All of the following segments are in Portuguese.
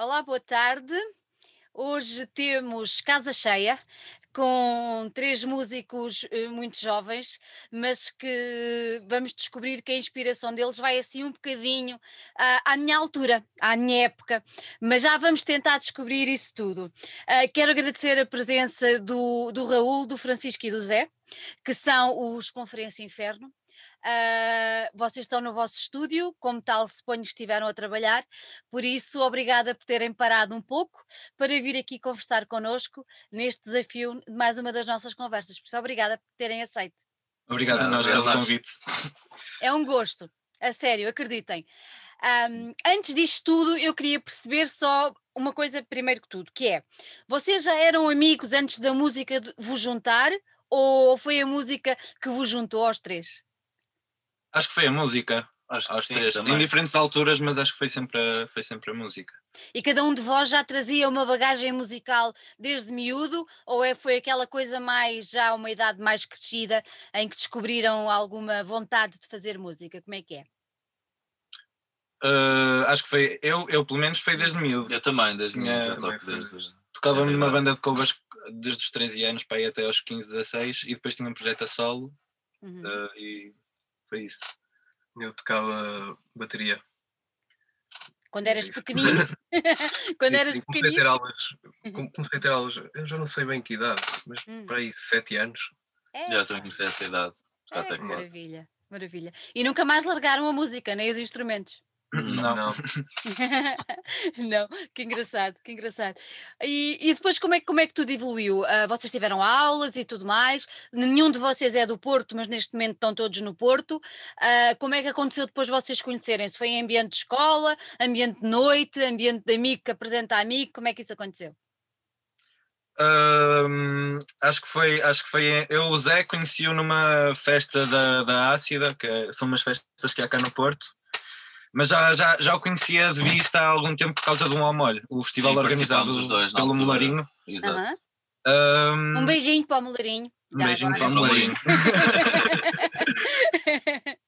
Olá, boa tarde. Hoje temos casa cheia com três músicos eh, muito jovens, mas que vamos descobrir que a inspiração deles vai assim um bocadinho à, minha altura, à minha época, mas já vamos tentar descobrir isso tudo. Uh, quero agradecer a presença do, do Raul, do Francisco e do Zé, que são os Conferência Inferno. Uh, vocês estão no vosso estúdio, como tal, suponho que estiveram a trabalhar, por isso, obrigada por terem parado um pouco para vir aqui conversar connosco neste desafio de mais uma das nossas conversas. Por isso, obrigada por terem aceito. Obrigado a nós pelo convite. É um gosto, a sério, acreditem. Um, antes disto tudo, eu queria perceber só uma coisa, primeiro que tudo, que é: vocês já eram amigos antes da música vos juntar ou foi a música que vos juntou aos três? Acho que foi a música. Acho três, também. em diferentes alturas, mas acho que foi sempre, a, foi sempre a música. E cada um de vós já trazia uma bagagem musical desde miúdo, ou é, foi aquela coisa mais, já uma idade mais crescida, em que descobriram alguma vontade de fazer música? Como é que é? Uh, acho que foi, eu, eu pelo menos foi desde miúdo. Eu também, desde miúdo, já toco desde. Tocava numa banda de covers desde os 13 anos para ir até aos 15, 16 e depois tinha um projeto a solo uhum. uh, e foi isso. Eu tocava bateria. Quando eras pequenino? Quando sim, eras pequenino? Comecei a ter aulas, comecei a ter aulas, eu já não sei bem que idade, mas hum. para aí, sete anos. É. Já também comecei essa idade. É, maravilha, maravilha. E nunca mais largaram a música, nem os instrumentos? Não. Não. não, que engraçado, que engraçado. E, e, depois como é, como é que tudo evoluiu? Uh, vocês tiveram aulas e tudo mais, nenhum de vocês é do Porto, mas neste momento estão todos no Porto. Uh, como é que aconteceu depois vocês conhecerem-se? Foi em ambiente de escola, ambiente de noite, ambiente de amigo que apresenta amigo? Como é que isso aconteceu? Uh, acho que foi, acho que foi. Eu o Zé conheci-o numa festa da, da Ácida, que é, são umas festas que há cá no Porto mas já, já, já o conhecia de vista há algum tempo por causa de um Almolho, o festival Sim, organizado dois, pelo Molarinho. Exato. Um, um beijinho para o Molarinho. Um beijinho para o Molarinho.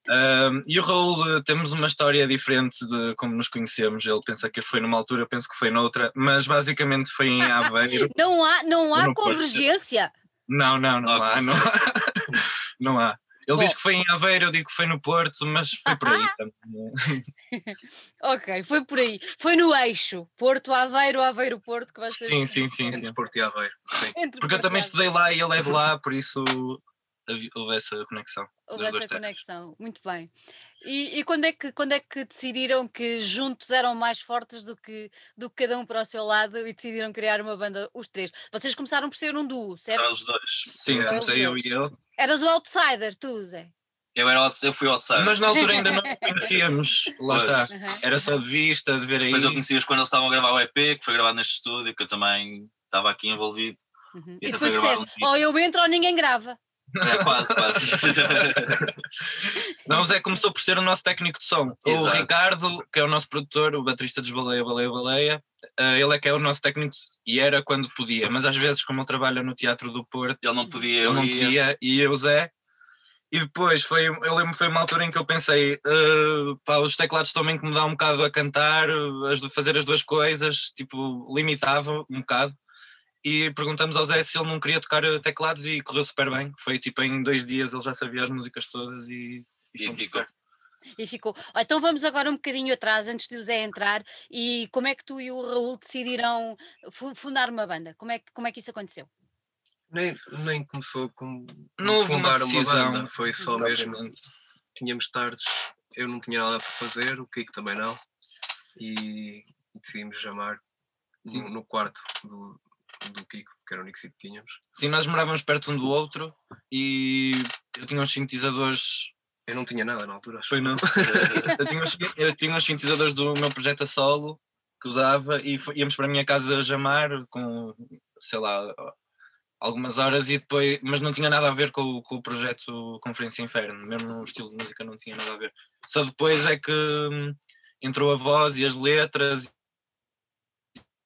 um, e o Raul, temos uma história diferente de como nos conhecemos. Ele pensa que foi numa altura, eu penso que foi noutra, mas basicamente foi em Aveiro. não há, não há convergência. Não, não, não, não há. Não há. não há. Ele Bom. diz que foi em Aveiro, eu digo que foi no Porto, mas foi por aí também. ok, foi por aí. Foi no eixo, Porto, Aveiro, Aveiro, Porto, que vai ser. Sim, sim, sim. Sim. Porto e Aveiro. Porque Porto eu também estudei lá e ele é de lá, por isso houve essa conexão. Houve essa conexão, muito bem. E, e, quando, é que, quando é que decidiram que juntos eram mais fortes do que, do que cada um para o seu lado e decidiram criar uma banda, os três? Vocês começaram por ser um duo, certo? Só os dois. Sim, comecei eu e ele. Eras o outsider, tu, Zé? Eu, era, eu fui outsider. Mas na altura ainda não conhecíamos, lá está. Uhum. Era só de vista, de ver aí. Mas eu conheci-os quando eles estavam a gravar o EP, que foi gravado neste estúdio, que eu também estava aqui envolvido. Uhum. E, e depois disseste, um ou eu entro ou ninguém grava. É, quase, quase. Não, o Zé começou por ser o nosso técnico de som. Exato. O Ricardo, que é o nosso produtor, o baterista dos Baleia, Baleia, Baleia, uh, ele é que é o nosso técnico e era quando podia, mas às vezes, como ele trabalha no Teatro do Porto, ele não podia, ele não ia. podia, e eu, Zé. E depois foi, eu lembro foi uma altura em que eu pensei, uh, pá, os teclados estão a incomodar um bocado a cantar, as, fazer as duas coisas, tipo, limitava um bocado e perguntamos ao Zé se ele não queria tocar teclados e correu super bem. Foi tipo em dois dias ele já sabia as músicas todas e, e, e ficou. E ficou. Então vamos agora um bocadinho atrás, antes de o Zé entrar, e como é que tu e o Raul decidiram fundar uma banda? Como é que, como é que isso aconteceu? Nem, nem começou com não houve fundar uma, decisão, uma banda, foi só mesmo. Tínhamos tardes, eu não tinha nada para fazer, o Kiko também não, e decidimos chamar no, no, quarto do, do Kiko, que era o único sítio que tínhamos. Sim, nós morávamos perto um do outro e eu tinha uns sintetizadores. Eu não tinha nada na altura, acho. Foi não. eu, tinha uns, eu tinha uns sintetizadores do meu projeto a solo que usava e foi, íamos para a minha casa jamar com, sei lá, algumas horas e depois, mas não tinha nada a ver com, com o projeto Conferência Inferno, mesmo no estilo de música não tinha nada a ver. Só depois é que hum, entrou a voz e as letras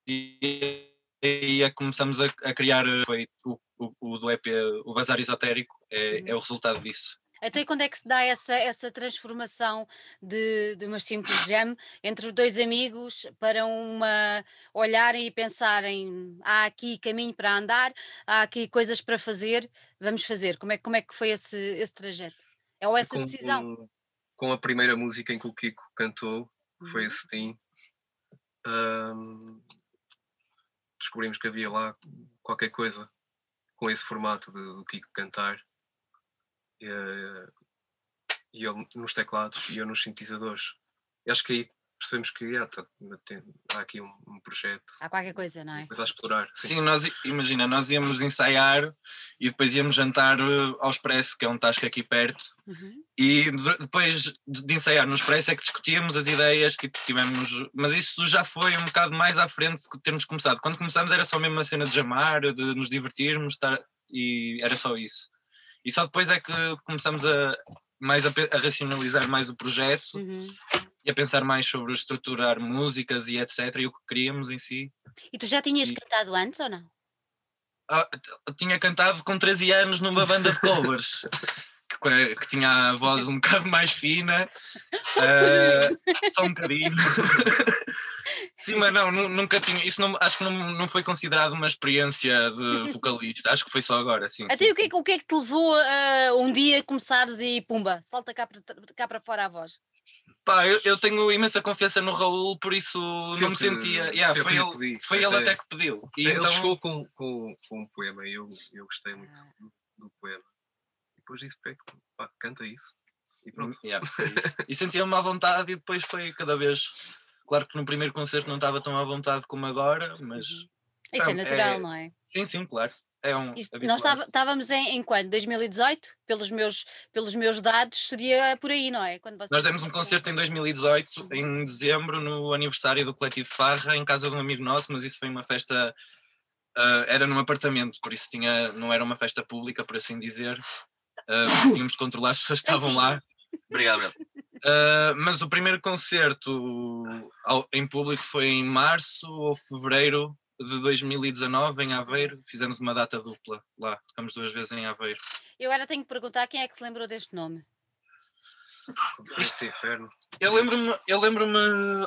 e e é que começamos a, a criar, eh, foi o, o, o, do EP, o Bazar Esotérico, é, uhum. é o resultado disso. Então, e quando é que se dá essa, essa transformação de, de uma Simple Jam entre dois amigos para uma olharem e pensarem há aqui caminho para andar, há aqui coisas para fazer, vamos fazer. Como é, como é que foi esse, esse trajeto? É ou essa com, decisão? Com, com a primeira música em que o Kiko cantou, que foi Uhum. a Steam, ahm, descobrimos que havia lá qualquer coisa com esse formato de, do Kiko cantar. E, eh, e ele nos teclados e eu nos sintetizadores. E acho que aí percebemos que ah, tá, tem- há aqui um, um projeto, Há qualquer coisa, não é? uma coisa a explorar. Sim. Sim, nós, imagina, nós íamos ensaiar e depois íamos jantar eh, ao Expresso, que é um tasco aqui perto, Uhum. e de- depois de de ensaiar no Expresso é que discutíamos as ideias, tipo, tivemos. Mas isso já foi um bocado mais à frente de termos começado. Quando começámos era só mesmo a cena de jamar, de nos divertirmos, estar, e era só isso. E só depois é que começamos a mais a, a racionalizar mais o projeto Uhum. E a pensar mais sobre estruturar músicas e etc. e o que queríamos em si. E tu já tinhas E- cantado antes ou não? Ah, tinha cantado com 13 anos numa banda de covers que, que- tinha a voz um bocado mais fina, ah, só um bocadinho. Sim, mas não, nu- nunca tinha. Isso não, acho que não, não foi considerado uma experiência de vocalista, acho que foi só agora. Sim, Até sim, o que, é sim. que- o que é que te levou a um dia começares e pumba, salta cá para, cá para fora a voz? Pá, eu, eu tenho imensa confiança no Raul, por isso eu não me que- sentia. Yeah, foi eu foi lhe ele, pedi, foi ele até. até que pediu. E Ele então, chegou com, com, com um poema e eu, eu gostei muito Ah. do, do poema. E depois disse para ele, pá, canta isso. E pronto. Yeah, foi isso. e sentia-me à vontade e depois foi cada vez. Claro que no primeiro concerto não estava tão à vontade como agora, mas Uhum. Isso é natural, é- não é? sim, sim, claro. É um. Nós estávamos em, em quando? 2018? Pelos meus, pelos meus dados, seria por aí, não é? Quando vocês Nós demos um concerto em 2018, em dezembro, no aniversário do Coletivo Farra, em casa de um amigo nosso, mas isso foi uma festa. ah, era num apartamento, por isso tinha, não era uma festa pública, por assim dizer. porque tínhamos de controlar as pessoas que estavam lá. Obrigado. Uh, mas o primeiro concerto ao- em público foi em março ou fevereiro de 2019 em Aveiro. Fizemos uma data dupla lá, tocamos duas vezes em Aveiro. Eu agora tenho que perguntar quem é que se lembrou deste nome. Esse inferno. Eu lembro-me, eu lembro-me,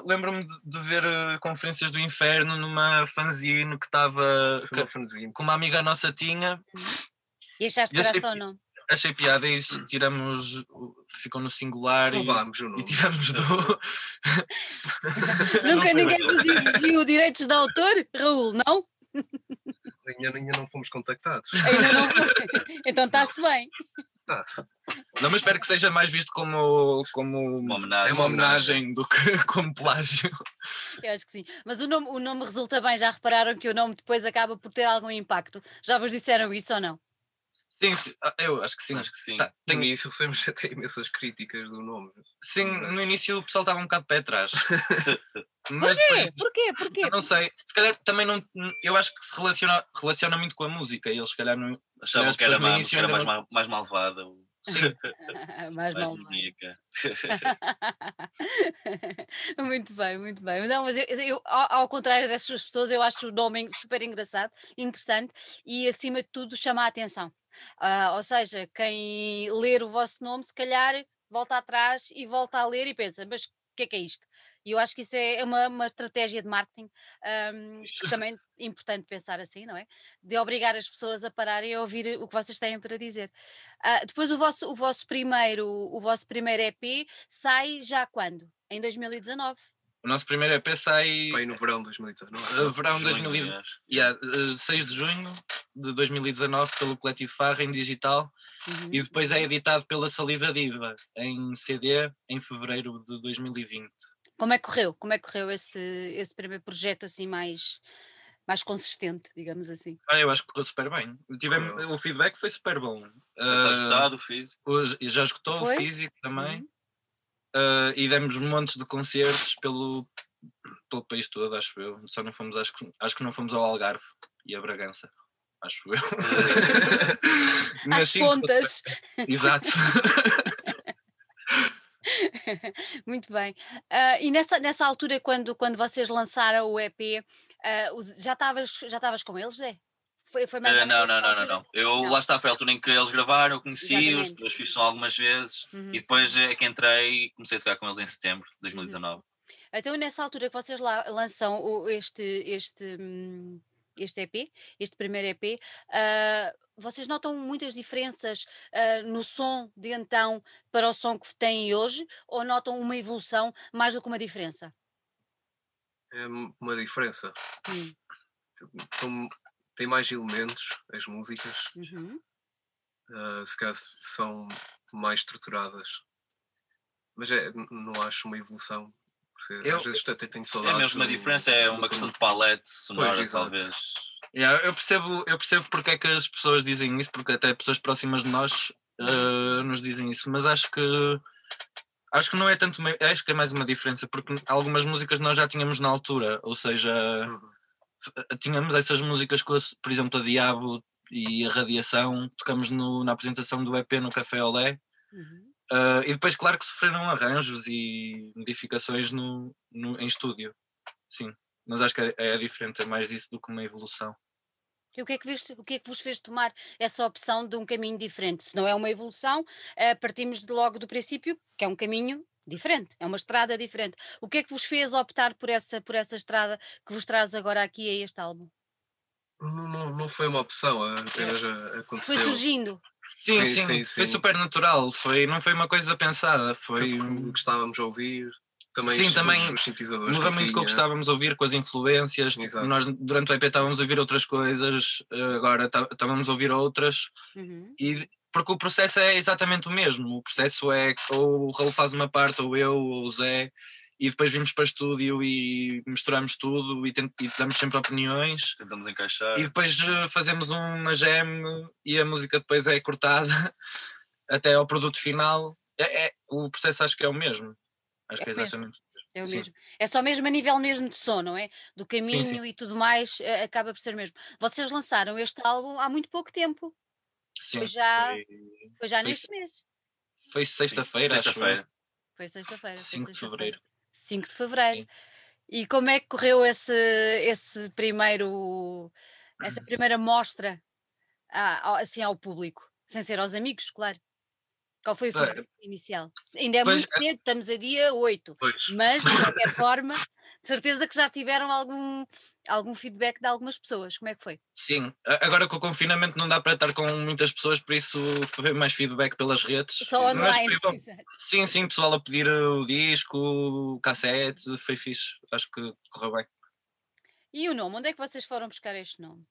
lembro-me de, de ver uh, conferências do inferno numa fanzine que estava Foi uma que amiga nossa tinha. E achaste E achei graça ou que- não? Achei piada e tiramos, ficou no singular e, e tiramos do. Nunca ninguém vos exigiu direitos de autor, Raul, não? Ainda, ainda não fomos contactados. Ainda não. Então está-se bem. Tá-se. Não, mas espero que seja mais visto como, como Uma é homenagem. uma homenagem do que como plágio. Eu acho que sim. Mas o nome, o nome resulta bem, já repararam que o nome depois acaba por ter algum impacto. Já vos disseram isso ou não? Sim, sim, ah, eu acho que sim. Acho que sim. Tá, No tenho- início recebemos até imensas críticas do nome. sim, no início o pessoal estava um bocado de pé atrás. Mas Porquê? depois, Porquê? Porquê? eu não sei, se calhar também não. Eu acho que se relaciona, relaciona muito com a música. E eles, se calhar, não. Achavam que era, no má- que era mais, mais malvada, ou Mais mais mal. muito bem, muito bem. Não, mas eu, eu, ao, contrário dessas pessoas, eu acho o nome super engraçado, interessante e, acima de tudo, chama a atenção. Ah, ou seja, quem ler o vosso nome, se calhar volta atrás e volta a ler e pensa, mas o que é que é isto? E eu acho que isso é é uma, uma estratégia de marketing que também é importante pensar assim, não é? De obrigar as pessoas a pararem a ouvir o que vocês têm para dizer. Ah, depois o vosso, o vosso primeiro, o vosso primeiro EP sai já quando? Em 2019. o nosso primeiro EP sai Bem no verão de 2019. uh, verão Junho, 2000, aliás. yeah, uh, 6 de junho de 2019 pelo Coletivo Farra em digital Uhum. e depois é editado pela Saliva Diva em CD em fevereiro de 2020. Como é que correu? Como é que correu esse, esse primeiro projeto assim mais, mais consistente, digamos assim? Ah, eu acho que correu super bem. Tivemos, o feedback foi super bom. Já está Ah, esgotado, fiz. Hoje, já escutou Foi? o físico também. Uhum. Ah, e demos montes de concertos pelo, pelo país todo, acho eu. Só não fomos, acho, que- acho que não fomos ao Algarve e a Bragança. Acho eu. Às pontas. Exato. Muito bem. Ah, e nessa, nessa altura, quando, quando vocês lançaram o EP, os- já estavas já com eles, Zé? Foi, foi mais ou não, não, não, não, não. Eu Não. lá está, foi a altura em que eles gravaram, eu conheci-os, depois fiz som algumas vezes Uhum. e depois é que entrei e comecei a tocar com eles em setembro de 2019. Então, nessa altura que vocês lá lançam o- este, este, hum, este EP, este primeiro EP, ah, vocês notam muitas diferenças ah, no som de então para o som que têm hoje ou notam uma evolução mais do que uma diferença? É uma diferença. Hum, São- tem mais elementos, as músicas, uhum. ah, se calhar são mais estruturadas. Mas é, não acho uma evolução. Eu- Às vezes até tenho É saudades. mesmo uma do- diferença, é do uma questão de palete sonora, exato. talvez. Yeah, eu, percebo, eu percebo porque é que as pessoas dizem isso, porque até pessoas próximas de nós eh, nos dizem isso, mas acho que acho que não é tanto, acho que é mais uma diferença, porque algumas músicas nós já tínhamos na altura, ou seja, Uhum. tínhamos essas músicas com, por exemplo, a Diabo e a Radiação, tocamos no- na apresentação do EP no Café Olé, Uhum. eh, e depois, claro que sofreram arranjos e modificações no, no- em estúdio, sim, mas acho que é, é diferente, é mais isso do que uma evolução. E o que, é que veste- o que é que vos fez tomar essa opção de um caminho diferente? Se não é uma evolução, eh, partimos de logo do princípio que é um caminho diferente, é uma estrada diferente. O que é que vos fez optar por essa, por essa estrada que vos traz agora aqui a este álbum? Não, não, não foi uma opção, É. apenas a- Foi aconteceu. surgindo. Sim, Sim, sim, sim, foi super natural, foi, não foi uma coisa pensada, Foi foi. porque gostávamos de ouvir. Também Sim, os- também os, os sintetizadores Muda muito com o que estávamos a ouvir, com as influências. tipo, Exato. nós durante o EP estávamos a ouvir outras coisas, eh, agora tá- estávamos a ouvir outras, Uhum. e porque o processo é exatamente o mesmo. O processo é ou o Raul faz uma parte, ou eu, ou o Zé, e depois vimos para estúdio e misturamos tudo e, tent- e damos sempre opiniões. Tentamos encaixar. E depois eh, fazemos uma jam e a música depois é cortada até ao produto final. É, é- o processo acho que é o mesmo. Acho É que é exatamente. É o Sim. mesmo. É só mesmo a nível mesmo de som, não é? Do caminho sim. e tudo mais, eh, acaba por ser mesmo. Vocês lançaram este álbum há muito pouco tempo. Sim, Foi já, Foi foi já foi neste mês. foi sexta-feira, acho eu. sexta-feira. Foi sexta-feira. foi 5 de sexta-feira. fevereiro. 5 de fevereiro. E como é que correu esse, esse primeiro, essa primeira mostra a- assim ao público? Sem ser aos amigos, claro. Qual foi o feedback inicial? Ainda é pois, muito cedo, estamos a dia 8, Pois. mas de qualquer forma, de certeza que já tiveram algum, algum feedback de algumas pessoas. Como é que foi? Sim, agora com o confinamento não dá para estar com muitas pessoas, por isso foi mais feedback pelas redes. Só Mas online. foi. Exato. Sim, sim, pessoal a pedir o disco, o cassete, foi fixe. Acho que correu bem. E o nome? Onde é que vocês foram buscar este nome?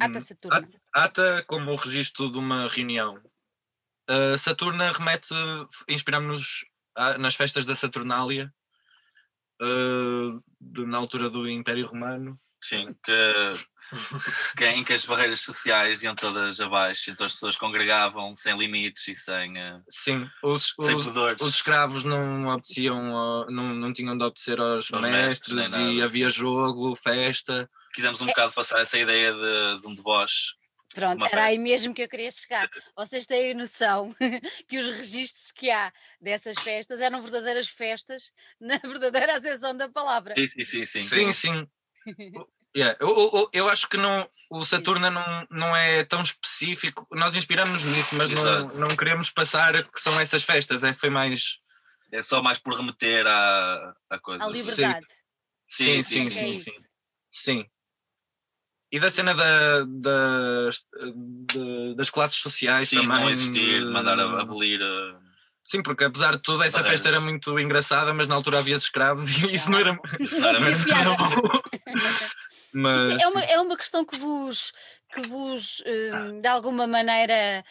Ata Saturna. ata como o registro de uma reunião. Uh, Saturna remete, inspiramos-nos nas festas da Saturnália, uh, de- na altura do Império Romano. Sim, que, que em que as barreiras sociais iam todas abaixo, então as pessoas congregavam sem limites e sem, eh, Sim, os, sem os, pudores. os escravos não obedeciam, ao- não, não tinham de obedecer aos, Aos mestres, mestres, e nada, havia sim. jogo, festa. Quisemos um É- bocado passar essa ideia de, de um deboche. Pronto, era aí mesmo que eu queria chegar. Vocês têm noção que os registros que há dessas festas eram verdadeiras festas na verdadeira acessão da palavra. Sim, sim, sim. sim. Sim, yeah, Eu, eu, eu- acho que não, o Saturna não, não é tão específico. Nós inspiramos nisso, mas não, Exato. não queremos passar que são essas festas. É, foi mais. É só mais por remeter à, à coisa. À liberdade. Sim, Sim, sim, sim, sim. É sim, isso. sim. E da cena da, das, de- das classes sociais Sim, também. não existir, de- mandar a- abolir. eh, Sim, porque apesar de tudo, essa festa era muito engraçada, mas na altura havia escravos e isso não era. Não havia piada. mas. É uma, é uma questão que vos, que vos hum, de alguma maneira,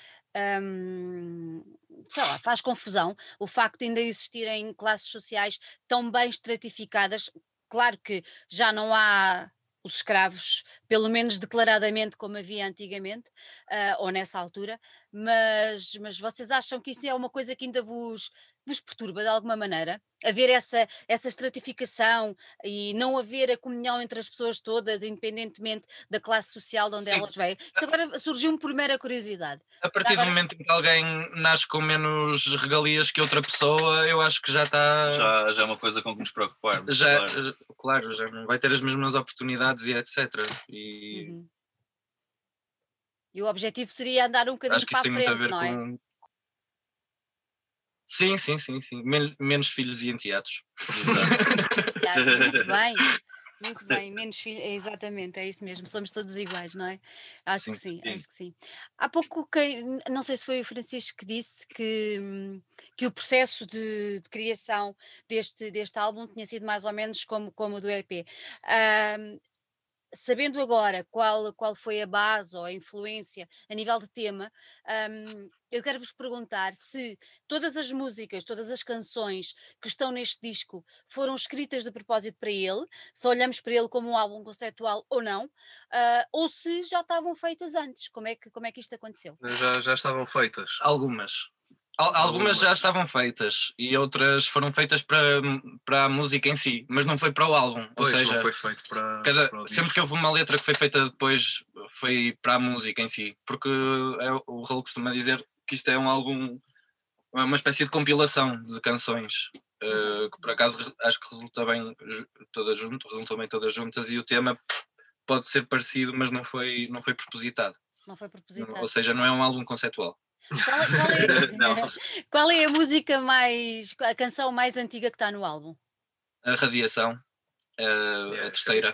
hum, sei lá, faz confusão o facto de ainda existirem classes sociais tão bem estratificadas. Claro que já não há os escravos, pelo menos declaradamente como havia antigamente, ah, ou nessa altura, mas, mas vocês acham que isso é uma coisa que ainda vos, vos perturba de alguma maneira? Haver essa, essa estratificação e não haver a comunhão entre as pessoas todas, independentemente da classe social de onde Sim. elas vêm. Isto agora surgiu-me por mera curiosidade. A partir Agora- do momento em que alguém nasce com menos regalias que outra pessoa, eu acho que já está. Já, já é uma coisa com que nos preocuparmos. já, claro. já- claro, já não vai ter as mesmas oportunidades e etc. E Uhum. E o objetivo seria andar um bocadinho acho que para isso a tem muito a frente, ver não é? com. Sim, sim, sim, sim. Men- menos filhos e enteados. Exato. Muito bem, muito bem, menos filhos, é exatamente, é isso mesmo, somos todos iguais, não é? Acho que Sim, sim, sim. acho que sim. Há pouco, quem, não sei se foi o Francisco que disse que, que o processo de, de criação deste, deste álbum tinha sido mais ou menos como, como o do EP. Ahm, sabendo agora qual, qual foi a base ou a influência a nível de tema, hum, eu quero vos perguntar se todas as músicas, todas as canções que estão neste disco foram escritas de propósito para ele, se olhamos para ele como um álbum conceptual ou não, ah, ou se já estavam feitas antes. Como é que, como é que isto aconteceu? Já, já estavam feitas. Algumas. Al- algumas já estavam feitas e outras foram feitas para, para a música em si, mas não foi para o álbum. Pois, Ou seja, foi feito para, cada, para sempre que houve uma letra que foi feita depois foi para a música em si, porque é, o- Raul costuma dizer que isto é um álbum, é uma espécie de compilação de canções, eh, que por acaso acho que resulta bem todas juntas, resultam bem todas juntas e o tema pode ser parecido, mas não foi, não foi propositado. Não foi propositado. Ou seja, não é um álbum conceptual. Qual é, qual é- qual é a música mais, a canção mais antiga que está no álbum? A radiação, eh, Yeah, a essa terceira.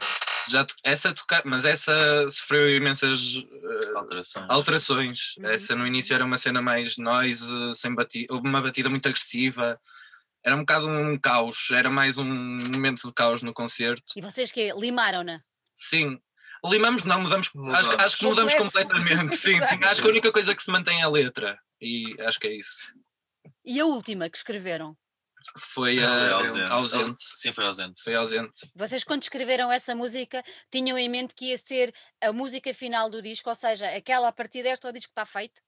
Já to- essa toca, mas essa sofreu imensas eh, Alterações. alterações. Uhum. Essa no início era uma cena mais noise, sem batida, houve uma batida muito agressiva. Era um bocado um caos, era mais um momento de caos no concerto. E vocês que limaram-na? Sim. Limamos, não, mudamos. Acho, que- Mudamos. acho que mudamos completamente. Sim, sim. Acho que a única coisa que se mantém é a letra. E acho que é isso. E a última que escreveram? Foi Foi a ausente. ausente. Sim, foi ausente. Foi ausente. Vocês, quando escreveram essa música, tinham em mente que ia ser a música final do disco, ou seja, aquela a partir desta o disco está feito?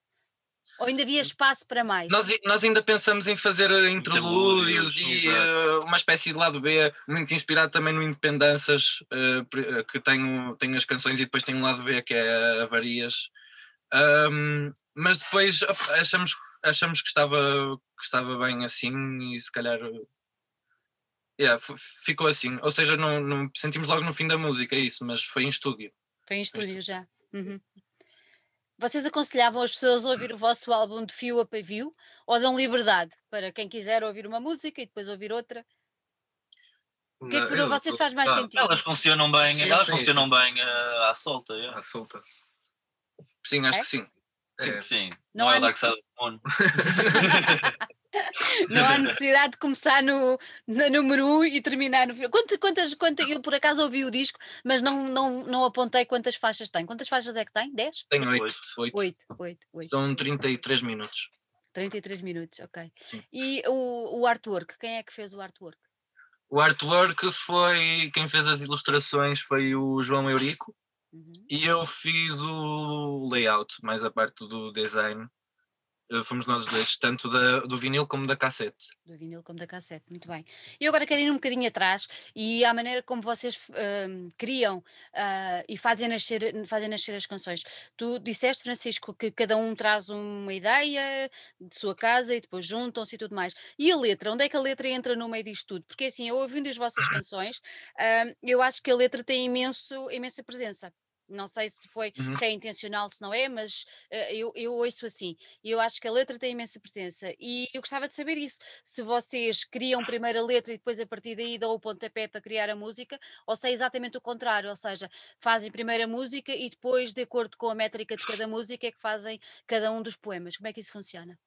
Ou ainda havia espaço para mais? Nós, nós ainda pensamos em fazer eh, interlúdios e eh, uma espécie de lado B, muito inspirado também no Independências, eh, que tem, o- tem as canções e depois tem um lado B que é Avarias. Ahm, mas depois achamos, achamos que, estava, que estava bem assim e se calhar. yeah, ficou assim. Ou seja, não, não sentimos logo no fim da música isso, mas foi em estúdio. Foi em estúdio já. Uhum. Vocês aconselhavam as pessoas a ouvir o vosso álbum de fio a pavio ou dão liberdade para quem quiser ouvir uma música e depois ouvir outra? O que é que para vocês faz mais ah, sentido? Elas funcionam bem, Sim, elas sim, funcionam bem eh, à solta. yeah. À solta. Sim, acho É? que sim. É. Sim, Não não, é o Dark Side of the Moon. Não há necessidade de começar no, no número 1 um e terminar no fim. Quantas, quantas, quantas, eu por acaso ouvi o disco, mas não, não, não apontei quantas faixas tem. Quantas faixas é que tem? 10? Tenho oito. Oito. oito. 8, 8, 8. São 33 minutos. 33 minutos, ok. Sim. E o, o artwork, quem é que fez o artwork? O artwork foi. Quem fez as ilustrações foi o João Eurico Uhum. e eu fiz o layout, mais a parte do design. Eh, Fomos nós dois, tanto da, do vinil como da cassete. Do vinil como da cassete, muito bem. E agora quero ir um bocadinho atrás e à maneira como vocês hum, criam ah, e fazem nascer, fazem nascer as canções. Tu disseste, Francisco, que cada um traz uma ideia de sua casa e depois juntam-se e tudo mais. E a letra? Onde é que a letra entra no meio disto tudo? Porque assim, eu ouvindo as vossas canções, ah, eu acho que a letra tem imenso, imensa presença. Não sei se foi, Uhum. se é intencional, se não é, mas ah, eu, eu ouço assim. E eu acho que a letra tem imensa presença. E eu gostava de saber isso. Se vocês criam primeiro a letra e depois a partir daí dão o pontapé para criar a música, ou se é exatamente o contrário, ou seja, fazem primeiro a música e depois, de acordo com a métrica de cada música, é que fazem cada um dos poemas. Como é que isso funciona?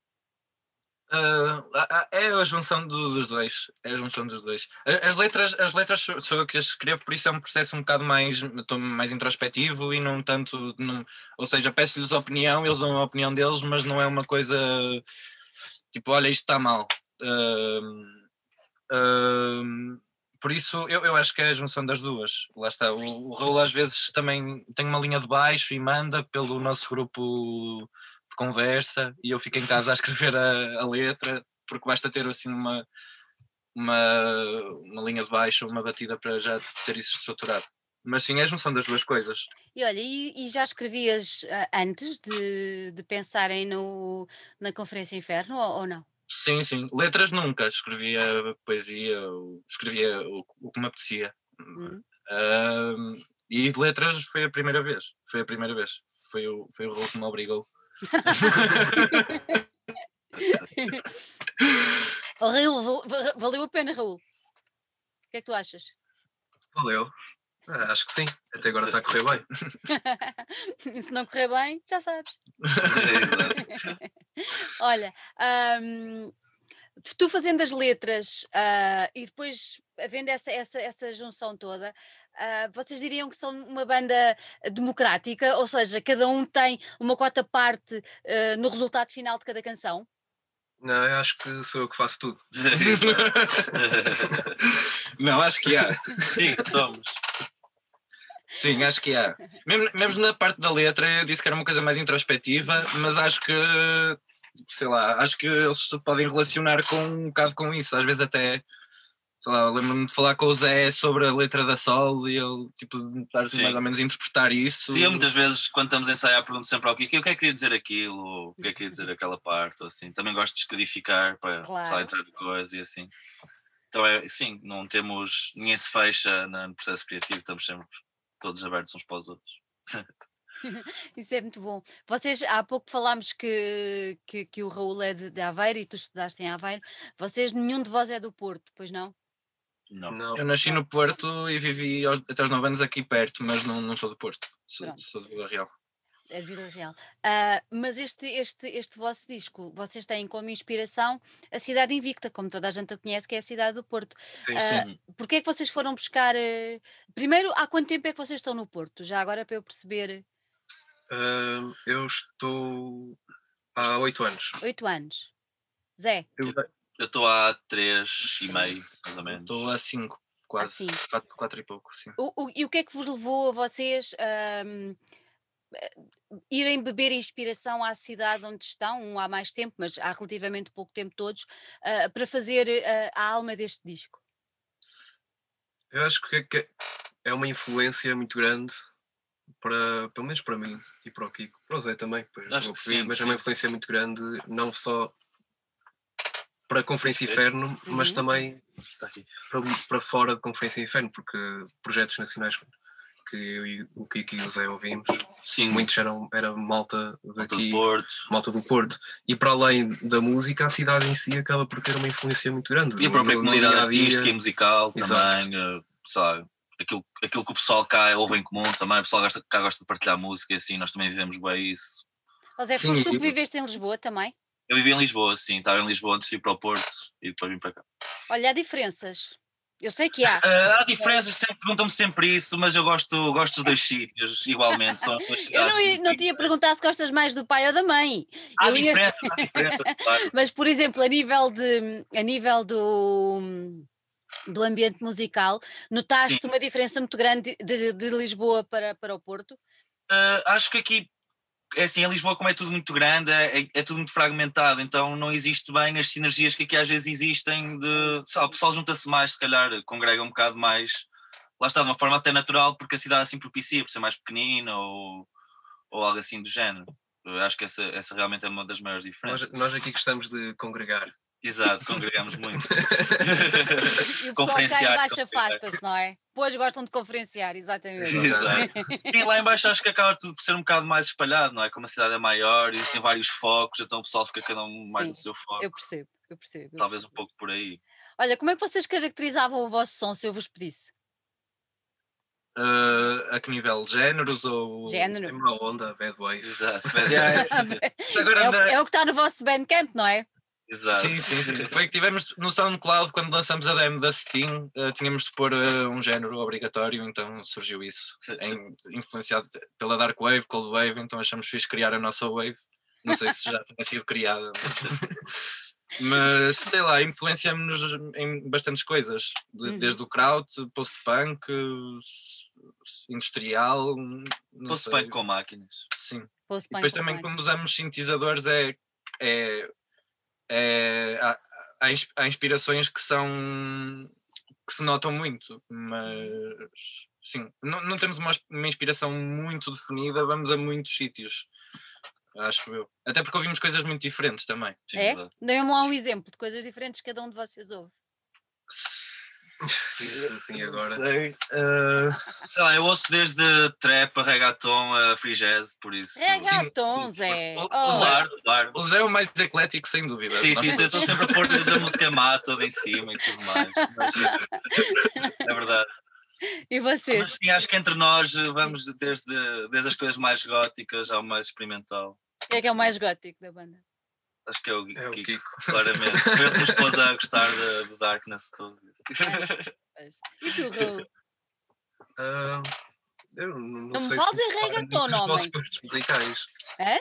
Ah, é a junção do- dos dois. É a junção dos dois. As letras, as letras sou, eu que as escrevo, por isso é um processo um bocado mais, mais introspectivo e não tanto. Não, ou seja, peço-lhes opinião, eles dão a opinião deles, mas não é uma coisa tipo, olha, isto está mal. Ahm, ahm, por isso eu, eu acho que é a junção das duas. Lá está. O, o Raul às vezes também tem uma linha de baixo e manda pelo nosso grupo conversa e eu fico em casa a escrever a, a letra porque basta ter assim uma, uma, uma linha de baixo, uma batida para já ter isso estruturado. Mas sim, é a junção das duas coisas. E olha, e, e já escrevias ah, antes de, de pensarem no, na Conferência Inferno ou, ou não? Sim, sim. Letras nunca. Escrevia poesia, escrevia o, o que me apetecia. Hum. Ahm, e de letras foi a primeira vez. Foi a primeira vez. Foi o, foi o Raul que me obrigou. Oh, Raul, val- val- valeu a pena, Raul. O que é que tu achas? Valeu. Ah, acho que sim. Até agora está a correr bem. E se não correr bem, já sabes. Olha, ahm, tu fazendo as letras ah, e depois havendo essa, essa, essa junção toda, ah, vocês diriam que são uma banda democrática, ou seja, cada um tem uma cota parte ah, no resultado final de cada canção? Não, eu acho que sou eu que faço tudo. Não, acho que há. Sim, somos. Sim, acho que há. Mesmo, mesmo na parte da letra, eu disse que era uma coisa mais introspectiva, mas acho que, sei lá, acho que eles se podem relacionar com um bocado com isso. Às vezes até, sei lá, lembro-me de falar com o Zé sobre a letra da Sol e ele, tipo, estar assim, mais ou menos a interpretar isso. Sim, eu muitas vezes, quando estamos a ensaiar, pergunto sempre ao Kiki o que é que queria dizer aquilo, ou o que é que queria dizer aquela parte, ou assim. Também gosto de descodificar para Claro. só entrar de coisa e assim. Então, é, sim, não temos, ninguém se fecha no processo criativo, estamos sempre todos abertos uns para os outros. Isso é muito bom. Vocês, há pouco falámos que, que, que o Raul é de, de Aveiro e tu estudaste em Aveiro. Vocês, nenhum de vós é do Porto, pois não? Não. Não. Eu nasci no Porto e vivi aos- até aos 9 anos aqui perto, mas não, não sou do Porto, sou, sou de Vila Real. É de Vila Real. Ah, mas este, este, este vosso disco, vocês têm como inspiração a cidade invicta, como toda a gente a conhece, que é a cidade do Porto. Sim, Ah, sim. Porquê é que vocês foram buscar. eh, Primeiro, há quanto tempo é que vocês estão no Porto? Já agora para eu perceber. Eu estou há oito anos. Oito anos. Zé, Eu estou há três e meio, mais ou menos. Estou a 5, quase, cinco. 4 e pouco, sim. o, o- e o que é que vos levou a vocês ahm, eh, irem beber inspiração à cidade onde estão, um há mais tempo, mas há relativamente pouco tempo todos, ah, para fazer ah, a alma deste disco? Eu acho que é- que é uma influência muito grande para, pelo menos para mim e para o Kiko, para o Zé também, pois sim, mas é uma sim. influência muito grande, não só para a Conferência Inferno, mas Uhum. também para, para fora de Conferência Inferno, porque projetos nacionais que eu e o Kiko e o Zé ouvimos, Sim, muitos eram era malta daqui, do Porto. malta do Porto. E para além da música, a cidade em si acaba por ter uma influência muito grande. E a própria comunidade artística e musical Exato. também, eh, lá, aquilo, aquilo que o pessoal cá ouve em comum também, o pessoal gosta, cá gosta de partilhar música e assim, nós também vivemos bem isso. Zé, Sim, foste tu que viveste em Lisboa também? Eu vivi em Lisboa, sim, estava em Lisboa antes de ir para o Porto e depois vim para cá. Olha, há diferenças. Eu sei que há. Ah, há diferenças, sempre, perguntam-me sempre isso, mas eu gosto, gosto dos dois sítios, igualmente, são Eu não, ia, não ia perguntar se gostas mais do pai ou da mãe. Há eu ia- diferenças, há diferenças, claro. Mas, por exemplo, a nível, de, a nível do, do ambiente musical, notaste uma diferença muito grande de, de Lisboa para, para o Porto? Ah, acho que aqui, assim, em Lisboa, como é tudo muito grande, é, é- é tudo muito fragmentado, então não existe bem as sinergias que aqui às vezes existem de. o pessoal junta-se mais, se calhar, congrega um bocado mais. Lá está, de uma forma até natural, porque a cidade assim propicia, por ser mais pequenina ou, ou algo assim do género. Eu acho que essa, essa realmente é uma das maiores diferenças. Nós, nós aqui gostamos de congregar. Exato, congregamos muito. E o pessoal cá em Conferenciar, baixo conferenciar. afasta-se, não é? Pois gostam de conferenciar, exatamente. Exato. Sim, lá em baixo acho que acaba tudo por ser um bocado mais espalhado, não é? Como a cidade é maior e tem vários focos, então o pessoal fica cada um mais Sim, no seu foco. Eu percebo, eu percebo. eu Talvez um pouco por aí. Olha, como é que vocês caracterizavam o vosso som se eu vos pedisse? Ah, a que nível? Géneros ou. É Género? má onda, bad wave. Exato. Yeah, Agora É o, é o que está no vosso Bandcamp, não é? Exato. Sim, sim, sim. Foi que tivemos no SoundCloud, quando lançamos a demo da Steam, eh, tínhamos de pôr eh, um género obrigatório, então surgiu isso. Em- influenciado pela Dark Wave, Cold Wave, então achamos fixe criar a nossa Wave. Não sei se já tinha sido criada. Mas, mas, sei lá, influenciamos-nos em bastantes coisas. de- Uhum. Desde o kraut, post-punk, industrial. Bem com máquinas. Sim. Post-punk Depois também, como usamos sintetizadores, é, é, é- há, há, ins- há inspirações que são que se notam muito, mas sim, não, não temos uma, uma inspiração muito definida, vamos a muitos sítios, acho eu. Até porque ouvimos coisas muito diferentes também. Sim, É? Dê-me lá um exemplo de coisas diferentes que cada um de vocês ouve. Assim agora. Sei, eh, Sei lá, eu ouço desde trap a reggaeton a free jazz, por isso. O- o Oh, Zé- Claro, claro. o Zé é o mais eclético, sem dúvida. Sim, sim, sim, eu estou sempre a pôr desde a música má toda em cima e tudo mais. Mas, é verdade. E Mas vocês? sim, acho que entre nós vamos desde, desde as coisas mais góticas ao mais experimental. O que é que é o mais gótico da banda? Acho que é o, É o Kiko, Kiko. claramente. Foi ele que nos pôs a gostar de, de Darkness todo. Pois. E tu, Raul? Ah, eu não, não Não me sei fales se em repara reggaeton, homem. gostos musicais. É?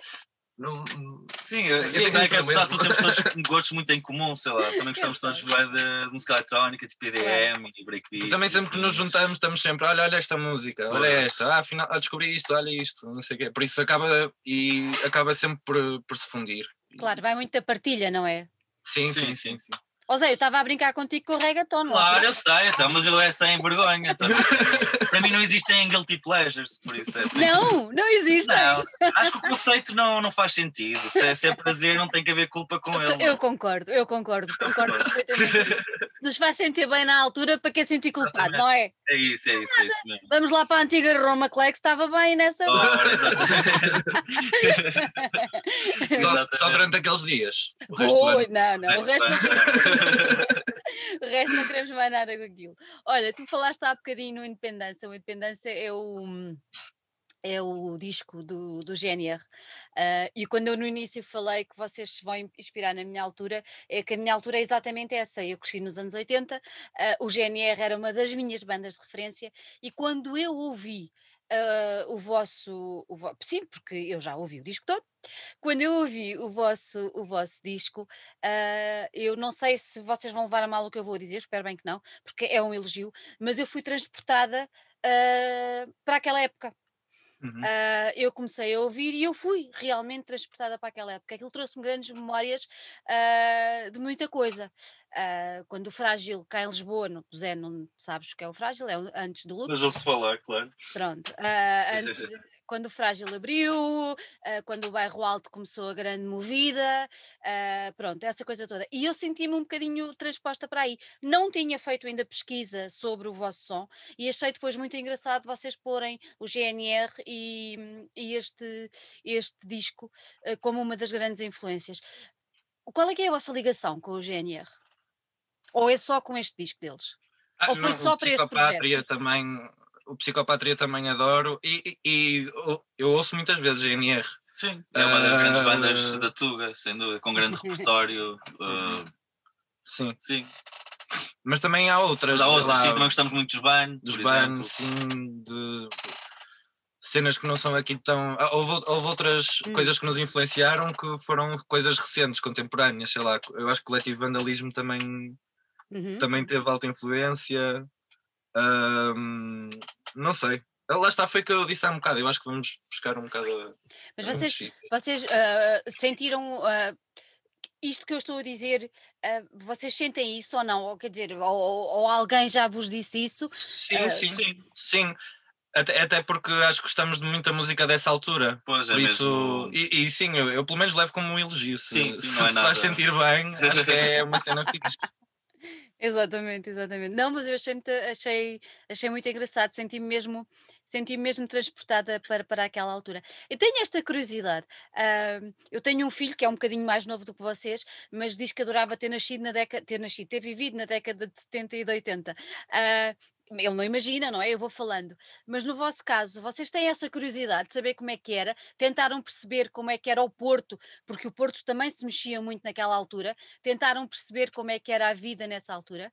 Não, não- Sim, a Sim, questão é que apesar de tudo temos todos gostos muito em comum, sei lá, também gostamos todos bué de música eletrónica, tipo EDM e breakbeat. Também sempre que nos juntamos estamos sempre, olha, olha esta música, olha esta, ah, afinal, ah, descobri isto, olha isto, não sei o quê. Por isso acaba e acaba sempre por, por se fundir. Claro, vai muito da partilha, não é? Sim, Sim, sim, sim. Ó Zé, eu estava a brincar contigo com o reggaeton, não é? Claro, eu sei, então, mas eu é sem vergonha. então, para mim não existem guilty pleasures, por isso é. Não, não existe. Não, acho que o conceito não, não faz sentido. Se é, se é prazer, não tem que haver culpa com ele. Eu concordo, eu concordo, concordo Nos faz sentir bem na altura, para que sentir culpado, não é? É isso, é isso, é isso mesmo. Vamos lá para a antiga Roma Clay, que estava bem nessa. Exatamente. Só, só durante aqueles dias. O resto ano. não, não, o resto não, o resto não queremos mais nada com aquilo. Olha, tu falaste há bocadinho no Independência. O Independência é o, é o disco do, do GNR. ah, e quando eu no início falei que vocês se vão in- inspirar na minha altura, é que a minha altura é exatamente essa. Eu cresci nos anos 80, ah, o GNR era uma das minhas bandas de referência, e quando eu ouvi. ah, o vosso, o sim, porque eu já ouvi o disco todo. Quando eu ouvi o vosso, o vosso disco, eu não sei se vocês vão levar a mal o que eu vou dizer, espero bem que não, porque é um elogio, mas eu fui transportada para aquela época. Uhum. Ah, eu comecei a ouvir e eu fui realmente transportada para aquela época. Aquilo trouxe-me grandes memórias ah, de muita coisa. Ah, quando o Frágil cá em Lisboa, no, Zé, não sabes o que é o Frágil, é antes do luto. Mas ouço falar, claro. Pronto, antes de- quando o Frágil abriu, ah, quando o Bairro Alto começou a grande movida, ah, pronto, essa coisa toda. E eu senti-me um bocadinho transposta para aí. Não tinha feito ainda pesquisa sobre o vosso som e achei depois muito engraçado vocês porem o GNR e, e este, este disco ah, como uma das grandes influências. Qual é que é a vossa ligação com o GNR? Ou é só com este disco deles? Ah, Ou foi só para este Psicopátria também, o Psicopátria também adoro e, e- e eu- ouço muitas vezes GNR. Sim, é uma das grandes bandas Ah. da Tuga, sem dúvida, com grande repertório. ah, Sim, sim, mas também há outras. mas há outras, lá, sim, também gostamos muito dos Ban, dos exemplo. sim, de cenas que não são aqui tão. ah, Houve, houve outras Hum. coisas que nos influenciaram que foram coisas recentes, contemporâneas, sei lá. Eu acho que o coletivo Vandalismo também, Uhum. também teve alta influência. Ahm, não sei. Lá está, foi o que eu disse há um bocado. Eu acho que vamos buscar um bocado. Mas vocês, vocês ah, sentiram ah, isto que eu estou a dizer? ah, vocês sentem isso ou não? Ou quer dizer, ou, ou- alguém já vos disse isso? Sim, Ah, sim, sim. Até, até porque acho que gostamos de muita música dessa altura. Pois é Por isso, mesmo. e, e sim, eu, eu pelo menos levo como um elogio. Se, Sim, sim, se não é te faz nada. sentir bem, acho que é uma cena fixe. Exatamente, exatamente. Não, mas eu achei muito, achei, achei muito engraçado, senti-me mesmo, senti mesmo transportada para, para aquela altura. Eu tenho esta curiosidade. ah, eu tenho um filho que é um bocadinho mais novo do que vocês, mas diz que adorava ter nascido na década, ter nascido, ter vivido na década de 70 e de 80. Ah, ele não imagina, não é? Eu vou falando. Mas no vosso caso, vocês têm essa curiosidade de saber como é que era, tentaram perceber como é que era o Porto, porque o Porto também se mexia muito naquela altura, tentaram perceber como é que era a vida nessa altura?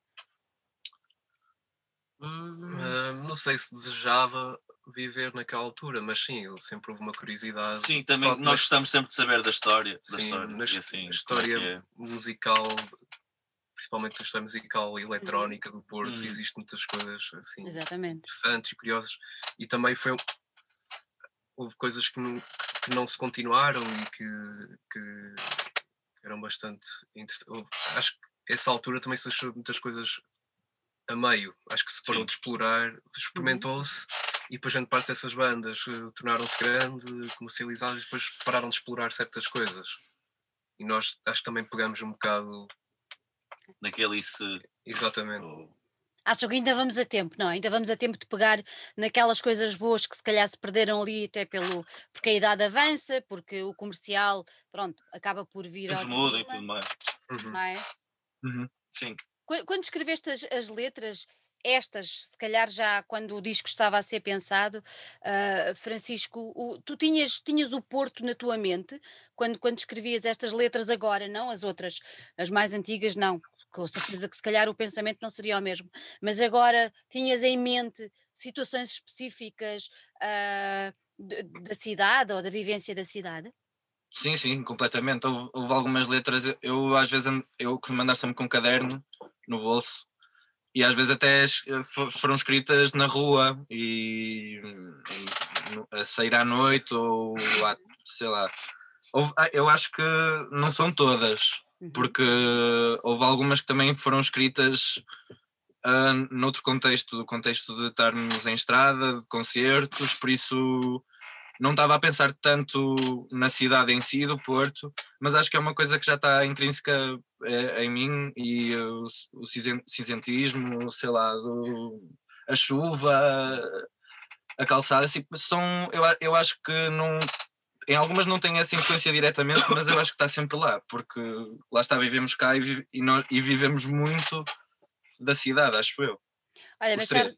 Hum, não sei se desejava viver naquela altura, mas sim, ele sempre houve uma curiosidade. Sim, também nós na- gostamos sempre de saber da história. Da sim, história. na assim, é história que é. musical, principalmente a história musical e eletrónica do Porto, Uhum. existem muitas coisas assim Exatamente. interessantes e curiosas e também foi houve coisas que não, que não se continuaram e que, que eram bastante interessantes. Acho que essa altura também se achou muitas coisas a meio. Acho que se parou Sim. de explorar, experimentou-se e depois grande parte dessas bandas eh, tornaram-se grandes, comercializadas e depois pararam de explorar certas coisas. E nós acho que também pegamos um bocado Naquele isso. exatamente. Acham que ainda vamos a tempo, não? Ainda vamos a tempo de pegar naquelas coisas boas que se calhar se perderam ali até pelo porque a idade avança, porque o comercial, pronto, acaba por vir Eles mudam e tudo mais. Uhum. não é? Uhum. Sim. Qu- Quando escreveste as, as letras, estas, se calhar já quando o disco estava a ser pensado, ah, Francisco, o- tu tinhas, tinhas o Porto na tua mente quando, quando escrevias estas letras agora, não as outras, as mais antigas, não. Com certeza que se calhar o pensamento não seria o mesmo, mas agora tinhas em mente situações específicas de- da cidade ou da vivência da cidade? Sim, sim, completamente. Houve, houve algumas letras, eu- às vezes eu andar sempre com um caderno no bolso e às vezes até fo- foram escritas na rua e e a sair à noite ou à- sei lá. Houve- ah, eu acho que não são todas, Uhum. porque houve algumas que também foram escritas ah, noutro contexto, do contexto de estarmos em estrada, de concertos, por isso não estava a pensar tanto na cidade em si, do Porto, mas acho que é uma coisa que já está intrínseca eh, em mim e eh, o, o cinzentismo, sei lá, do, a chuva, a calçada, assim, são, eu, eu acho que não, em algumas não tem essa influência diretamente, mas eu acho que está sempre lá, porque lá está, vivemos cá e, e, nós- e vivemos muito da cidade, acho eu. Olha, mas sabes,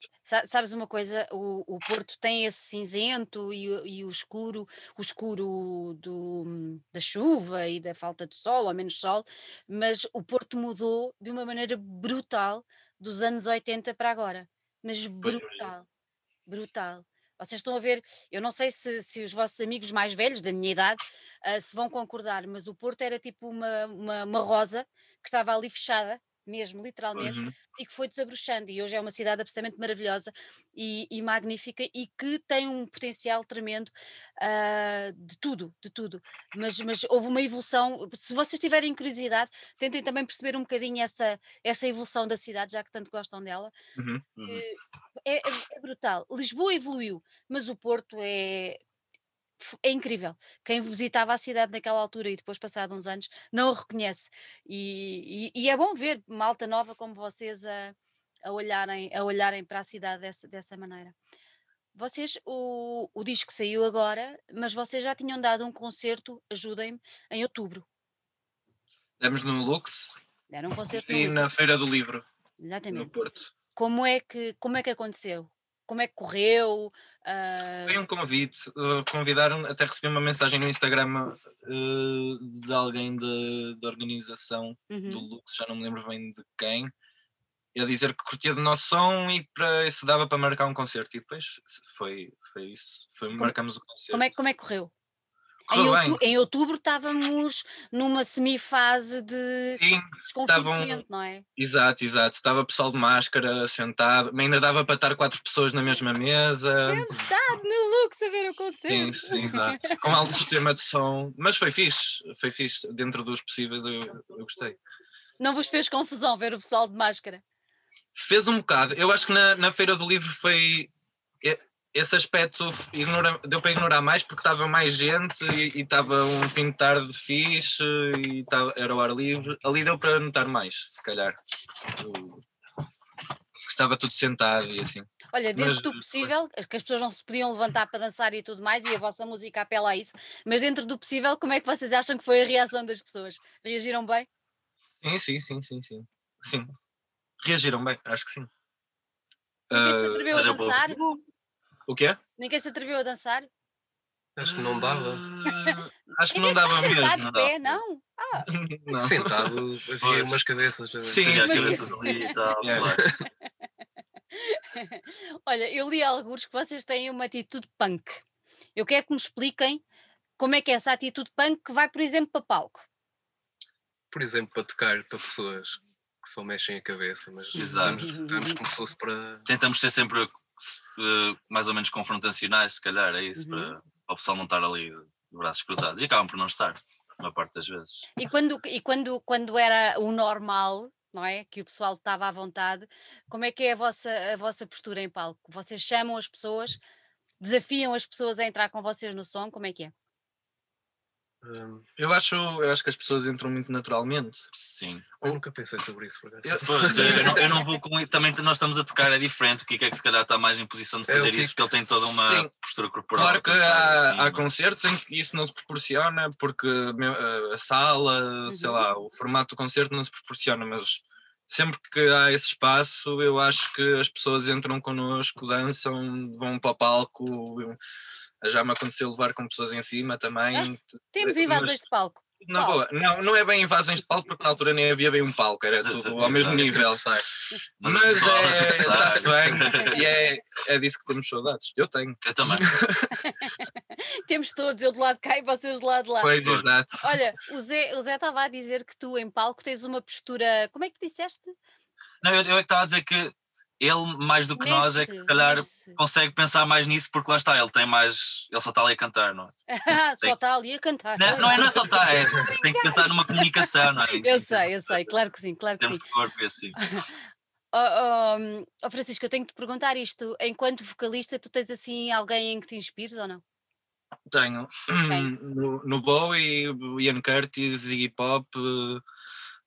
sabes uma coisa? O, o Porto tem esse cinzento e, o- e o escuro, o escuro do, da chuva e da falta de sol ou menos sol, mas o Porto mudou de uma maneira brutal dos anos 80 para agora. Mas brutal, brutal. Vocês estão a ver, eu não sei se, se os vossos amigos mais velhos, da minha idade, ah, se vão concordar, mas o Porto era tipo uma, uma, uma rosa que estava ali fechada, mesmo, literalmente Uhum. e que foi desabrochando. E hoje é uma cidade absolutamente maravilhosa e, e magnífica e que tem um potencial tremendo ah, de tudo, de tudo. Mas, mas houve uma evolução. Se vocês tiverem curiosidade, tentem também perceber um bocadinho essa, essa evolução da cidade, já que tanto gostam dela. Uhum. Uhum. É, é- é brutal. Lisboa evoluiu, mas o Porto é. É incrível. Quem visitava a cidade naquela altura e depois, passado uns anos, não a reconhece. E, e- e é bom ver malta nova como vocês a, a, olharem, a olharem para a cidade dessa, dessa maneira. Vocês, o, o disco saiu agora, mas vocês já tinham dado um concerto, ajudem-me, em outubro. Demos no Lux Deram um concerto no e na. Feira do Livro, no Exatamente. Porto. Como é, que, como é que aconteceu? Como é que correu? Ah, Foi um convite, uh, convidaram, até recebi uma mensagem no Instagram uh, de alguém da organização do uhum. Lux, já não me lembro bem de quem, a dizer que curtia do nosso som e para isso dava para marcar um concerto. E depois foi, foi isso, foi, marcamos o concerto. Como é, como é que correu? Em, em outubro estávamos numa semifase de Sim, desconfinamento, não é? exato, exato. Estava pessoal de máscara sentado, ainda dava para estar quatro pessoas na mesma mesa. Sentado no Lux a ver o Sim, concerto. sim, exato. Com alto sistema de som, mas foi fixe, foi fixe, dentro dos possíveis eu, eu gostei. Não vos fez confusão ver o pessoal de máscara? Fez um bocado, eu acho que na, na Feira do Livro foi esse aspecto ignora- deu para ignorar mais porque estava mais gente e e estava um fim de tarde fixe e estava, era o ar livre, ali deu para notar mais, se calhar. Que Estava tudo sentado e assim. Olha, dentro Mas, do possível, que as pessoas não se podiam levantar para dançar e tudo mais, e a vossa música apela a isso, mas dentro do possível, como é que vocês acham que foi a reação das pessoas? Reagiram bem? Sim, sim, sim, sim, sim. Sim. Reagiram bem, acho que sim. Ninguém se Ah, atreveu a é bom. dançar? O quê? Ninguém se atreveu a dançar? Acho que não dava. Ah, Acho que não dava mesmo. sentado de não. pé, não? Não. Sentado, havia Pois. umas cabeças. ver. Sim, sim, cabeça sim. ali e tal, claro. Olha, eu li alguns que vocês têm uma atitude punk. Eu quero que me expliquem como é que é essa atitude punk que vai, por exemplo, para palco. Por exemplo, para tocar para pessoas que só mexem a cabeça, mas Exato. estamos, estamos como se fosse para. Tentamos ser sempre eh, mais ou menos confrontacionais, se calhar, é isso, Uhum. para, para o pessoal não estar ali de braços cruzados. E acabam por não estar, a maior parte das vezes. E quando, e quando, quando era o normal, não é? Que o pessoal estava à vontade. Como é que é a vossa, a vossa postura em palco? Vocês chamam as pessoas, desafiam as pessoas a entrar com vocês no som? Como é que é? Hum, Eu acho, eu acho que as pessoas entram muito naturalmente. Sim. eu nunca pensei sobre isso, por acaso. Eu- Pois, eu, não, eu não vou com. Também nós estamos a tocar, é diferente. O Kiko é que se calhar está mais em posição de É, fazer isso, Kiko- porque ele tem toda uma Sim. postura corporal. Claro que há, assim, há concertos em que isso não se proporciona, porque a- sala, sei lá, o formato do concerto não se proporciona, mas sempre que há esse espaço, eu acho que as pessoas entram connosco, dançam, vão para o palco. eu- Já me aconteceu levar com pessoas em cima também. Temos Eh, invasões mas- de palco. Na boa, não, não é bem invasões de palco, porque na altura nem havia bem um palco, era tudo ao mesmo Exato. nível. Sai. Mas, é, está-se bem, e é, é disso que temos saudades. Eu tenho. Eu também. Temos todos, eu do lado de cá e vocês do lado de lá. Pois, exato. Olha, o Zé, o Zé estava a dizer que tu em palco tens uma postura. Como é que disseste? Não, eu, eu é que estava a dizer que ele, mais do que nós, é que se calhar consegue pensar mais nisso, porque lá está, ele tem mais. Ele só está ali a cantar, não é? Só está ali a cantar. Não, não é, não é só estar, é, tem que pensar numa comunicação, não é? Eu sei, eu sei, claro que sim, claro que Temos sim. corpo e assim. Oh, oh, oh, Francisco, eu tenho que te perguntar isto. Enquanto vocalista, tu tens assim alguém em que te inspires ou não? Tenho. No, no Bowie, Ian Curtis, Iggy Pop,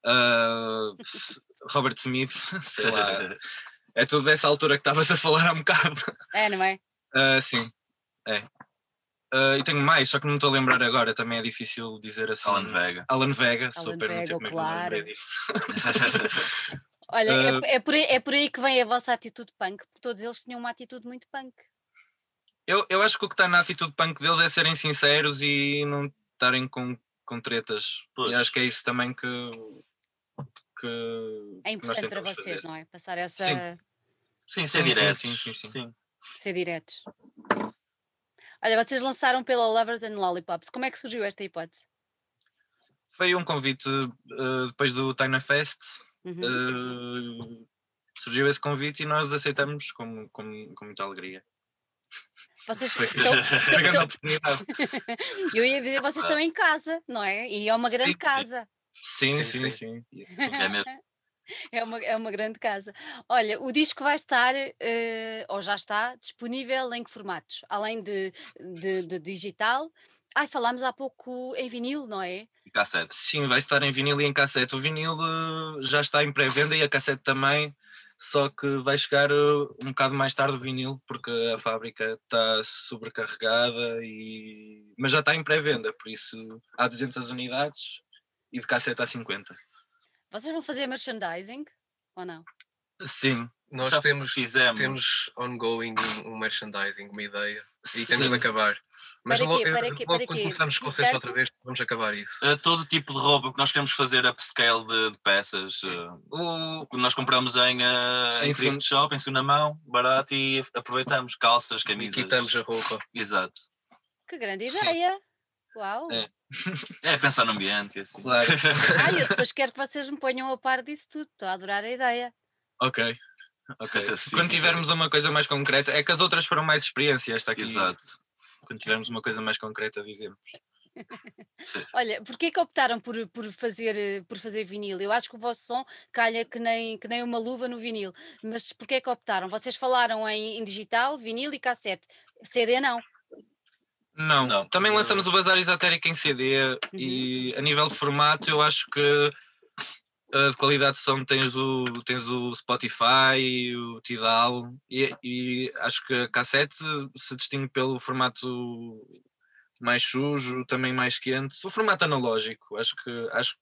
ah, Robert Smith, sei lá. É tudo dessa altura que estavas a falar há um bocado. É, não é? Ah, sim, é. Ah, e tenho mais, só que não estou a lembrar agora, também é difícil dizer assim. Alan Vega. Alan Vega, sou Alan pena não sei Vega, como é claro. disso. Olha, é- Ah. é, por aí, é por aí que vem a vossa atitude punk, porque todos eles tinham uma atitude muito punk. Eu, eu acho que o que está na atitude punk deles é serem sinceros e não estarem com, com tretas. Pois. E acho que é isso também que. que É importante para vocês, fazer. não é? Passar essa. Sim. Sim, ser sim, direto. sim, sim, sim. ser diretos. Olha, vocês lançaram pela Lovers and Lollipops. Como é que surgiu esta hipótese? Foi um convite eh, depois do Tiny Fest. Uhum. eh, surgiu esse convite e nós aceitamos com, com, com muita alegria. Vocês Foi estão, uma grande oportunidade. eu ia dizer, vocês estão em casa, não é? E é uma grande Sim. casa. Sim, Sim, sim, sim. sim. É mesmo. É uma, é uma grande casa. Olha, o disco vai estar, eh, ou já está, disponível em que formatos? Além de, de, de digital. Ai, falámos há pouco em vinil, não é? Cassete. Sim, vai estar em vinil e em cassete. O vinil eh, já está em pré-venda e a cassete também, só que vai chegar eh, um bocado mais tarde o vinil, porque a fábrica está sobrecarregada, e... mas já está em pré-venda, por isso há 200 unidades e de cassete há 50. Vocês vão fazer merchandising ou não? Sim, Nós Já temos, fizemos. temos ongoing um, um merchandising, uma ideia, e sim. temos de acabar. Mas Para logo, quê? Para quê? logo Para quando quê? começamos os T-shirt? concertos outra vez, vamos acabar isso. Uh, todo tipo de roupa que nós queremos fazer upscale de, de peças. uh, O, nós compramos em, uh, Em em segundo- thrift shop, em segunda mão, barato, e aproveitamos calças, E camisas. quitamos a roupa. Exato. Que grande Sim. Uau! É. É pensar no ambiente e assim. Claro. Ai, eu depois quero que vocês me ponham a par disso tudo. Estou a adorar a ideia. ok. ok. Sim. Quando tivermos uma coisa mais concreta, é que as outras foram mais experiência, esta aqui. Exato. Quando tivermos uma coisa mais concreta, dizemos. Olha, porquê que optaram por, por, fazer, por fazer vinil? Eu acho que o vosso som calha que nem, que nem uma luva no vinil. Mas porquê que optaram? Vocês falaram em, em digital, vinil e cassete. CD não. Não, Não. também lançamos o Bazar Esotérico em CD e a nível de formato eu acho que uh, de qualidade de som tens o, tens o Spotify, o Tidal e, e acho que a cassete se distingue pelo formato mais sujo, também mais quente, o formato analógico, acho que acho,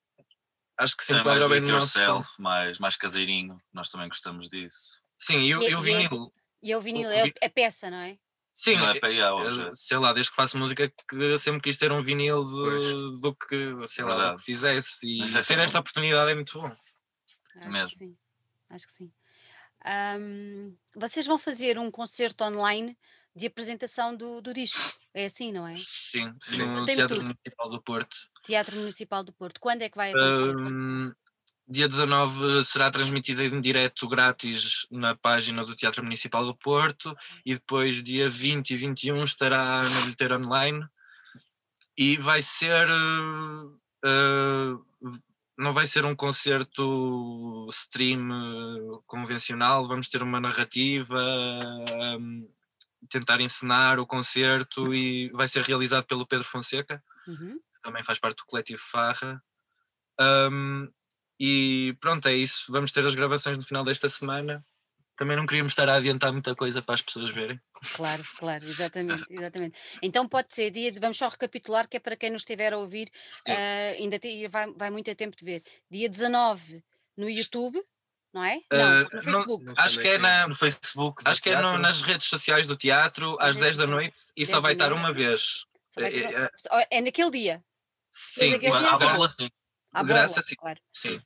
acho que se É mais bem no nosso yourself, mais, mais caseirinho. Nós também gostamos disso. Sim, e, o- E- e o é- vinil, E é o vinil, O é a peça, não é? Sim, Não é hoje. sei lá, desde que faço música que sempre quis ter um vinil do, do que, sei lá, do que fizesse e ter esta oportunidade é muito bom. Acho Mesmo. que sim. Acho que sim. Ahm, vocês vão fazer um concerto online de apresentação do, do disco. É assim, não é? Sim, Sim. no Teatro tudo. Municipal do Porto. Teatro Municipal do Porto. Quando é que vai acontecer? Hum, dia 19 será transmitido em direto grátis na página do Teatro Municipal do Porto e depois dia 20 e 21 estará na bilheteira online e vai ser uh, uh, não vai ser um concerto stream eh, convencional, vamos ter uma narrativa, um, tentar encenar o concerto e vai ser realizado pelo Pedro Fonseca, Uhum. que também faz parte do coletivo Farra. Um, e pronto, é isso. Vamos ter as gravações no final desta semana. Também não queríamos estar a adiantar muita coisa para as pessoas verem. Claro, claro, exatamente, exatamente. Então pode ser dia de, vamos só recapitular, que é para quem nos estiver a ouvir, ah, ainda tem- vai, vai muito a tempo de ver. Dia 19 no YouTube, não é? Ah, não, no Facebook. Não Acho onde que é é. na, No Facebook. acho que é no- nas redes sociais do teatro às redes 10 da noite e 10 só vai estar uma vez. É- é- é naquele dia, Sim, aquele mas- dia sim. À Graça, sim. claro. sim.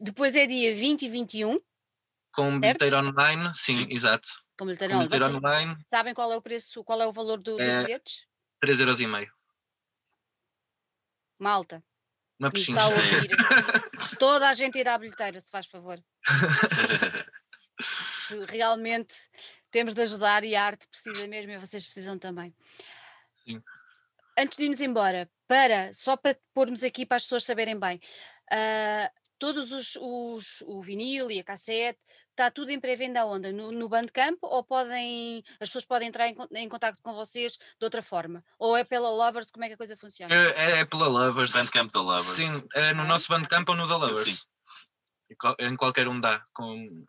Depois é dia 20 e 21, Com bilheteiro online, sim, Sim. exato. como lhe Com bilheteiro Vocês online, sabem qual é o preço, qual é o valor do, dos É- bilhetes? 3,5€. Malta, Uma pechincha. Toda a gente irá à bilheteira, se faz favor. realmente temos de ajudar e a arte precisa mesmo e vocês precisam também. Sim. Antes de irmos embora, para, só para pormos aqui para as pessoas saberem bem, ah, todos os, os- o vinil e a cassete, está tudo em pré-venda onde? No, no Bandcamp ou podem, as pessoas podem entrar em, em contato com vocês de outra forma? Ou é pela Lovers, como é que a coisa funciona? É, é pela Lovers. Bandcamp da Lovers. Sim, é no nosso Bandcamp ou no da Lovers. Sim. Em qualquer um dá com,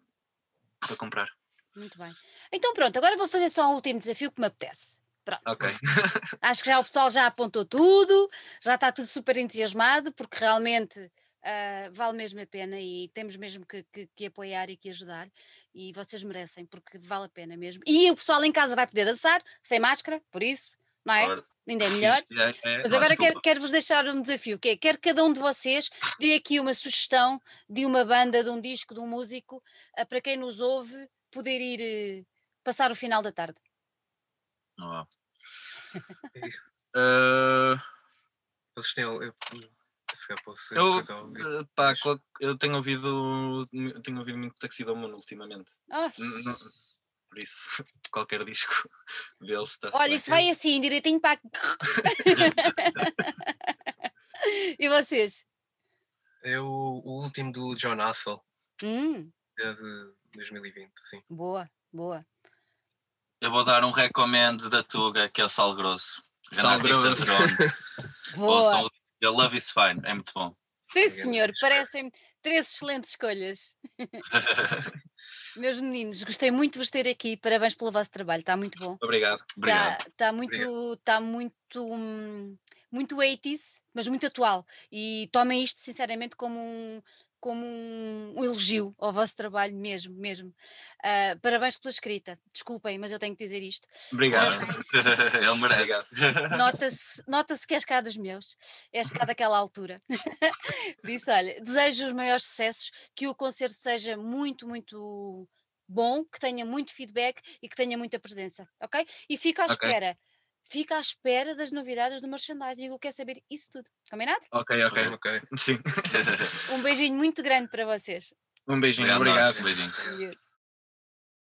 para comprar. Muito bem. Então pronto, agora vou fazer só um último desafio que me apetece. Pronto. Ok. Acho que já o pessoal já apontou tudo, já está tudo super entusiasmado, porque realmente ah, vale mesmo a pena e temos mesmo que, que- que apoiar e que ajudar. E vocês merecem, porque vale a pena mesmo. E o pessoal em casa vai poder dançar, sem máscara, por isso, não é? Ora, Ainda é melhor. É, é, Mas agora quero, desculpa. quero-vos deixar um desafio, que é, quero que cada um de vocês dê aqui uma sugestão de uma banda, de um disco, de um músico, ah, para quem nos ouve poder ir eh, passar o final da tarde. ó, Uh, Vocês têm. Eu, se calhar posso eu, que eu pá, eu tenho ouvido, eu tenho ouvido muito Taxidomono ultimamente. Ah, por isso, qualquer disco deles está olha, isso vai assim, direitinho para. e vocês? É o, o último do John Hassel, Hum, é de 2020, sim. boa, boa. Eu vou dar um recomend da Tuga, que é o Sal Grosso. Sal Grosso. Ouçam o The Love is Fine, é muito bom. Sim, Obrigado. senhor, parecem três excelentes escolhas. Meus meninos, gostei muito de vos ter aqui. Parabéns pelo vosso trabalho, está muito bom. Obrigado. Obrigado. Está tá muito, tá muito, hum, muito 80s, mas muito atual. E tomem isto sinceramente como um, como um, um elogio ao vosso trabalho mesmo, mesmo. Ah, parabéns pela escrita. Desculpem, mas eu tenho que dizer isto. Obrigado. Ele merece. Nota-se nota que és cá dos meus, és cá daquela altura. Disse: olha, desejo os maiores sucessos, que o concerto seja muito, muito bom, que tenha muito feedback e que tenha muita presença, ok? E fica à Ok. espera, fica à espera das novidades do merchandising. Eu quero saber isso tudo. Combinado? Ok, ok. Ok. Sim. Um beijinho muito grande para vocês. Um beijinho, Obrigado, obrigado. nós. Beijinho. Adeus.